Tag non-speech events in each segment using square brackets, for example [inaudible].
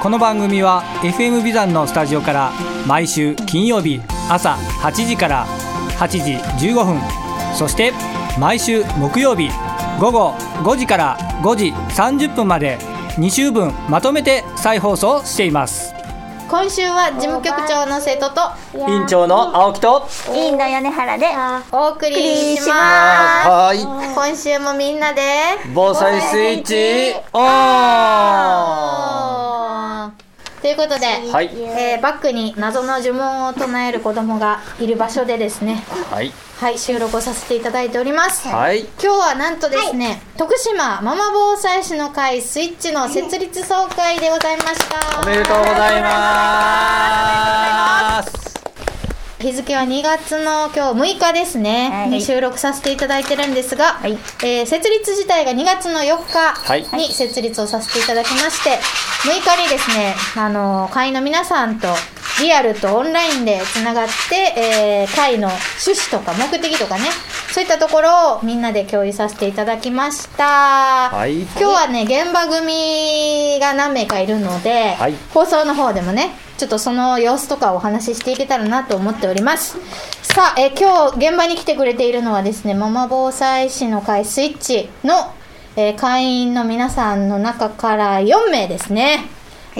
この番組は FM ビザンのスタジオから毎週金曜日朝8時から8時15分そして毎週木曜日午後5時から5時30分まで2週分まとめて再放送しています。今週は事務局長の生徒と委員長の青木といいんだよね原でお送りします。は今週もみんなでい防災スイッチオンということで、はい。えーバックに謎の呪文を唱える子供がいる場所でですねはい。はい収録をさせていただいております、はい。今日はなんとですね、徳島ママ防災士の会スイッチの設立総会でございました。おめでとうございます日付は2月の今日6日ですね、はい。に収録させていただいてるんですが、えー設立自体が2月の4はい。日に設立をさせていただきまして、6日にですね、あの会員の皆さんとリアルとオンラインでつながって、えー会の趣旨とか目的とかねそういったところをみんなで共有させていただきました、はい。今日はね現場組が何名かいるので、はい。放送の方でもねちょっとその様子とかをお話ししていけたらなと思っております。さあ、えー今日現場に来てくれているのはですねママ防災士の会スイッチの、えー会員の皆さんの中から4名ですね。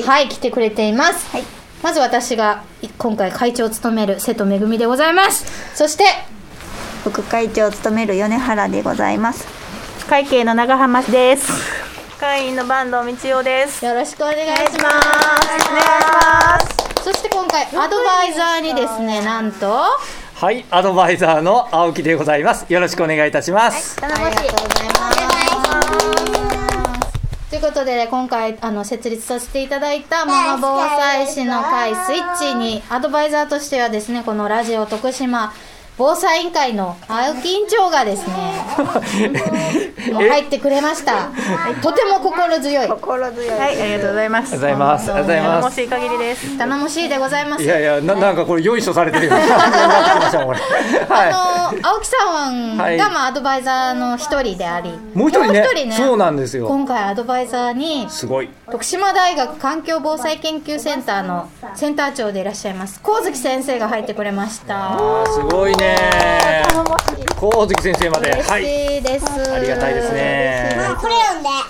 はい、来てくれています、はい。まず私がい今回会長を務める瀬戸めぐみでございます。そして副会長を務める米原でございます。会計の長浜です。会員の坂東道夫です。よろしくお願いします。お願いします。そして今回アドバイザーにですねなんと。はいアドバイザーの青木でございます。よろしくお願いいたします、頼ありがとうございます。ということで今回あの設立させていただいたママ防災士の会スイッチにアドバイザーとしてはですねこのラジオ徳島防災委員会の青木委員長がですね [laughs] もう入ってくれました。とても心強い。心強い。はい、ありがとうございます。ありがとうございます。ありがとうございます。頼もしい限りです。頼もしいでございます。いやいやななんかこれよいしょされてる [laughs] [laughs] あの青木さんが、はい。まあ、アドバイザーの一人でありいもう一人ねそうなんですよ。今回アドバイザーにすごい。徳島大学環境防災研究センターのセンター長でいらっしゃいます神月先生が入ってくれました。すごいね神月先生まで。嬉はい。しいです、ありがたいですね。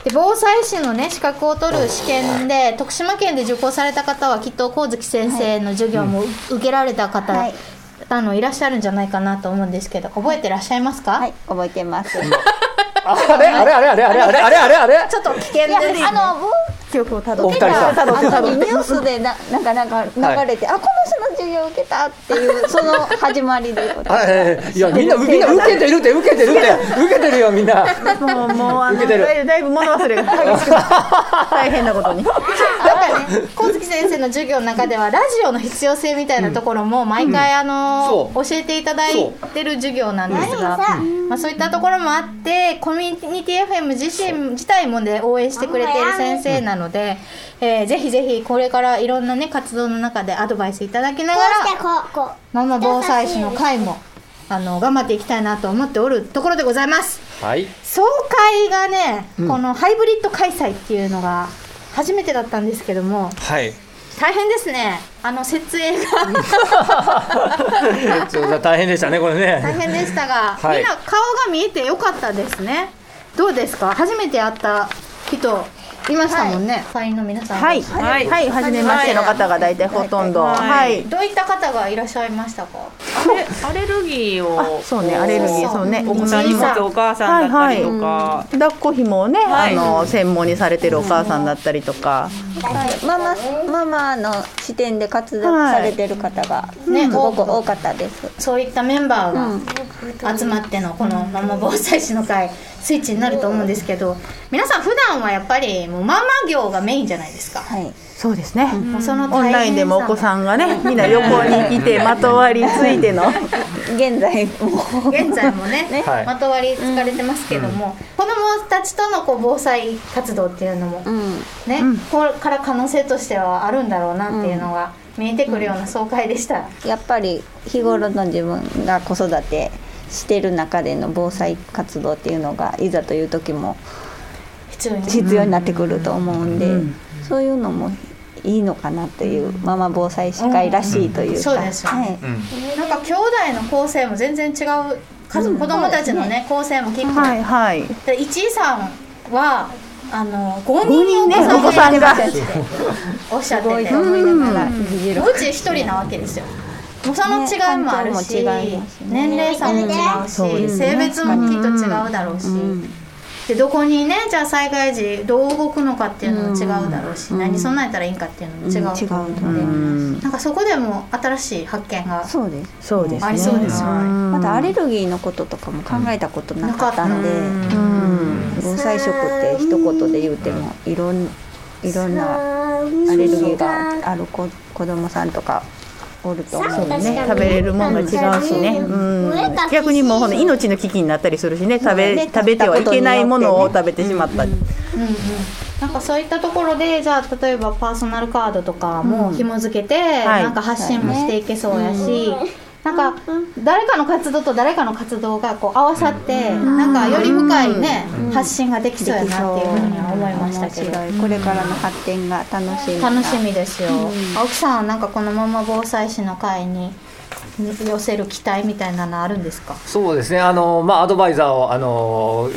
で。防災士のね資格を取る試験で徳島県で受講された方はきっと神月先生の授業も受けられた方、はい。あのいらっしゃるんじゃないかなと思うんですけど覚えてらっしゃいますか、はい。覚えてます。あれあれあれあれあれあれあれあれあれちょっと危険です。あの僕記憶をたどって。ニュースでななんかなんか流れて、あこの人の授業受けたっていうその始まりでございます。はいいやみんなみんな受けてるって受けてるって。受けてるよみんな。もうもうあのだいぶだいぶ物忘れが大変なことに。なんかね、神月先生の授業の中ではラジオの必要性みたいなところも毎回、あの教えていただいてる授業なんですが、まあ、そういったところもあってコミュニティ FM 自身自体もね応援してくれている先生なので、えーぜひぜひこれからいろんなね活動の中でアドバイスいただきながらママ防災士の会もあの頑張ってい。きたい。なと思っておるところでござい。ます。はい。総会がね、このハイブリッド開催ってい。うのが初めてだったんですけどもはい。大変ですねあの設営が大変でしたねこれね大変でしたが、はい。みんな顔が見えてよかったですねどうですか初めて会った人いましたもんね、会員の皆さんはい、はい、はい、初めましての方が大体ほとんど。はい。どういった方がいらっしゃいましたか？アレルギーをそうね、アレルギー、そうね。お子さんに持つお母さんだったりとか、抱っこ紐をね、はい。あの専門にされてるお母さんだったりとか、ママママの視点で活動はい。されてる方がねすごく多かったです。そういったメンバーが集まってのこのママ防災士の会スイッチになると思うんですけど皆さん普段はやっぱりもうママ業がメインじゃないですか。はい。そうですね。もうそのオンラインでもお子さんがね、みんな横にいてまとわりついての。現在も。現在もねはい。まとわりつかれてますけども、子どもたちとのこう防災活動っていうのもうん。ね、これから可能性としてはあるんだろうなっていうのが見えてくるような総会でした。やっぱり日頃の自分が子育てしてる中での防災活動っていうのがいざという時も必要に必要になってくると思うんで、そういうのもいいのかなという、ママ防災士会らしいというか、そうですよね。はい。なんか兄弟の構成も全然違う家族、子供たちのね構成も結構、はいはい。で一井さんはあの5五人ね人お子お子さんがおっしゃっててすごいと思いながら議事録うち一人なわけですよ。もうその違いもあるし、ね。年齢差も違うし、性別もきっと違うだろうし、でどこにねじゃあ災害時どう動くのかっていうのも違うだろうし、何備えたらいいんかっていうのも違う。と思うので、なんかそこでも新しい発見がそうです。そうですね。ありそうですよ。ね。またアレルギーのこととかも考えたことなかったんで、防災食って一言で言うてもいろんいろんなアレルギーがある子子供さんとかおると。思うね、食べれるもんが違うしね、うん、逆にもうほんと命の危機になったりするしね。食べね食べてはいけないものを食べてしまった。り、なんかそういったところでじゃあ例えばパーソナルカードとかも紐付けて、はい。なんか発信もしていけそうやし、なんか誰かの活動と誰かの活動がこう合わさって、なんかより深いね、発信ができそうやなっていうふうには思いましたけど。これからの発展が楽しみ楽しみですよ、青木さんはなんかこのまま防災士の会に寄せる期待みたいなのあるんですか？そうですね、あのまあ、アドバイザーをあの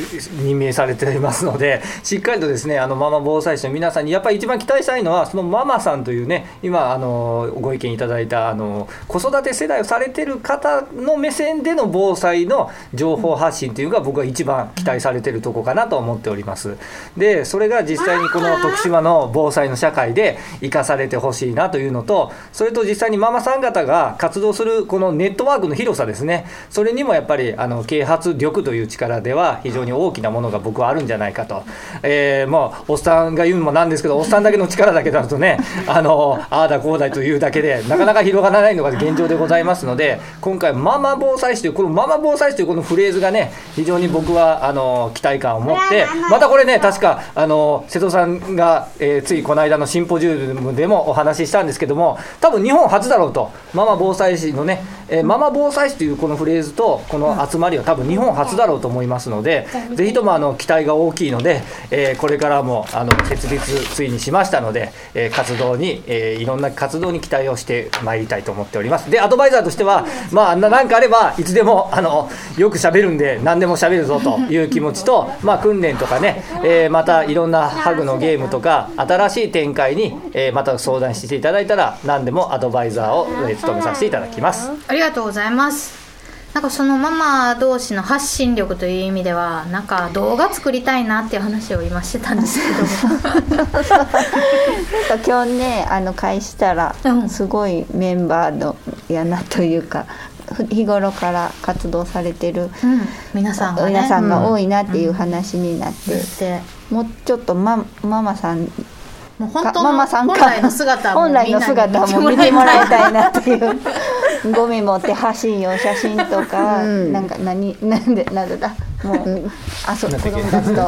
任命されていますので、[laughs] しっかりとですねあのママ防災士の皆さんに、やっぱり一番期待したいのは、そのママさんというね、今、あのご意見いただいたあの子育て世代をされてる方の目線での防災の情報発信というのが、僕は一番期待されてるとこかなと思っております。で、それが実際にこの徳島の防災の社会で生かされてほしいなというのと、それと実際にママさん方が活動するこのネットワークの広さですね、それにもやっぱりあの啓発力という力では非常に大きなものが僕はあるんじゃないかと、えー、もうおっさんが言うのもなんですけど、おっさんだけの力だけだとね、[laughs] あのああだこうだというだけで、なかなか広がらないのが現状でございますので、今回、ママ防災士という、このママ防災士というこのフレーズがね、非常に僕はあの期待感を持って、またこれね、確かあの瀬戸さんが、えーついこの間のシンポジウムでもお話ししたんですけども、多分日本初だろうと、ママ防災士のね、Mm-hmm. えーママ防災士というこのフレーズと、この集まりは多分日本初だろうと思いますので、ぜひともあの期待が大きいので、えーこれからもあの設立ついにしましたので、えー活動に、えーいろんな活動に期待をしてまいりたいと思っております。で、アドバイザーとしては、まあ、ななんかあれば、いつでもあのよく喋るんで、何でも喋るぞという気持ちと、まあ、訓練とかね、えーまたいろんなハグのゲームとか、新しい展開に、えーまた相談していただいたら、何でもアドバイザーを、えー務めさせていただきます。ありがとうございます。なんかそのママ同士の発信力という意味ではなんか動画作りたいなっていう話を今してたんですけど [laughs] なんか今日ねあの会したらうん。すごいメンバーのやなというかふ日頃から活動されてるうん、皆さんがね。皆さんが多いなっていう話になって、でもうちょっとマママさんもう本当のママさんか本来の姿も本来の姿も見てもらいたいなっていうゴミ持って発信用写真とか、なんか何なんでなんでだ？もう遊子供たちと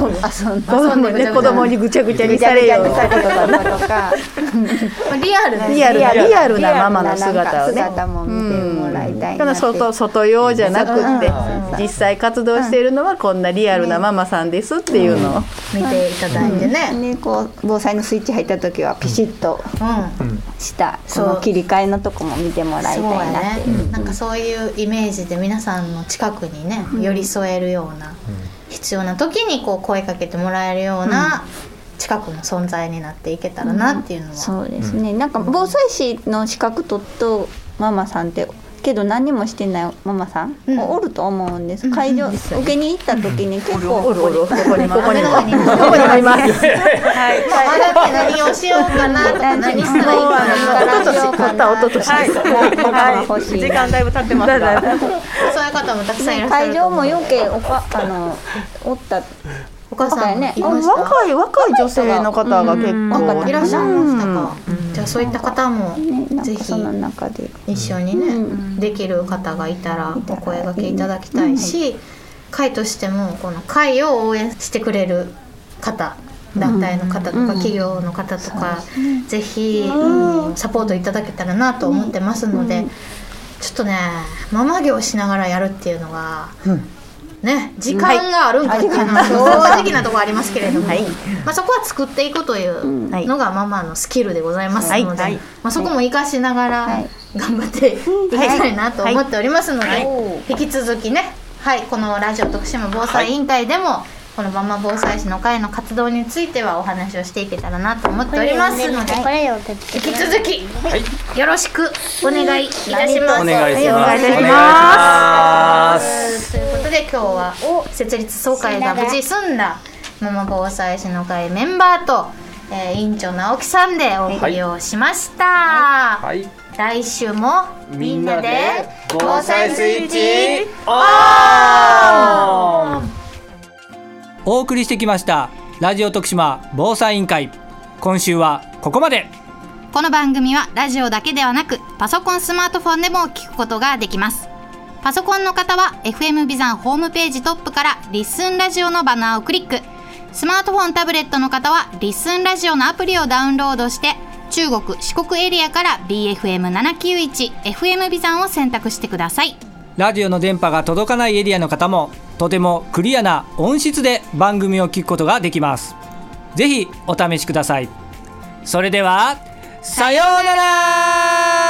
遊んで遊んでぐちゃぐちゃ子供にぐちゃぐちゃにされよ。にされるとか。リアルリアルなリアルなママの姿をね。姿も見てもたいなう外外用じゃなくってうん。実際活動しているのはこんなリアルなママさんですっていうのを、見ていただいてね、ね、こう防災のスイッチ入った時はピシッとうん。したこそうの切り替えのとこも見てもらいたいなっていう。ね、なんかそういうイメージで皆さんの近くにね、寄り添えるような、必要な時にこう声かけてもらえるような近くの存在になっていけたらなっていうのは、そうですね、なんか防災士の資格取っとママさんってけど何にもしてないママさん、うん。おると思うんです、会場受けに行った時に結構、おるおるここにここにここにもいます。あだって何をしようかなとか何したらいいかなとか一とし買った一昨年です。ママが欲しい。時間だいぶ経ってますがそういう方もたくさんいらっしゃる会場もと思う余計おかあのおったお母さんね。若い若い女性の方が結構。いらっしゃいましたか。うん。じゃあそういった方もぜひかその中で。一緒にね、うん。できる方がいたらお声掛けいただきたいし、会としてもこの会を応援してくれる方団体の方とか企業の方とか、ぜひ、サポートいただけたらなと思ってますので、ちょっとねママ業しながらやるっていうのが、ね時間があるんかっていうのは正直なところありますけれども、はい。まあ、そこは作っていくというはいのがママのスキルでございますので、はい。はい。まあ、そこも活かしながらはい。頑張っていきたいなと思っておりますので、引き続きね、はい、このラジオ徳島防災委員会でも、このママ防災士の会の活動についてはお話をしていけたらなと思っておりますので、引き続き、よろしくお願いいたします。お願いします。ということで今日は設立総会が無事済んだママ防災士の会メンバーと、えー委員長直樹さんでお送りをしました、はい。来週もみんなで防災スイッチオンお送りしてきましたラジオ徳島防災委員会。今週はここまで。この番組はラジオだけではなくパソコンスマートフォンでも聞くことができます。パソコンの方は FM ビザンホームページトップからリッスンラジオのバナーをクリック。スマートフォンタブレットの方はリッスンラジオのアプリをダウンロードして中国四国エリアから BFM791FM ビザンを選択してください。ラジオの電波が届かないエリアの方もとてもクリアな音質で番組を聞くことができます。ぜひお試しください。それではさようなら。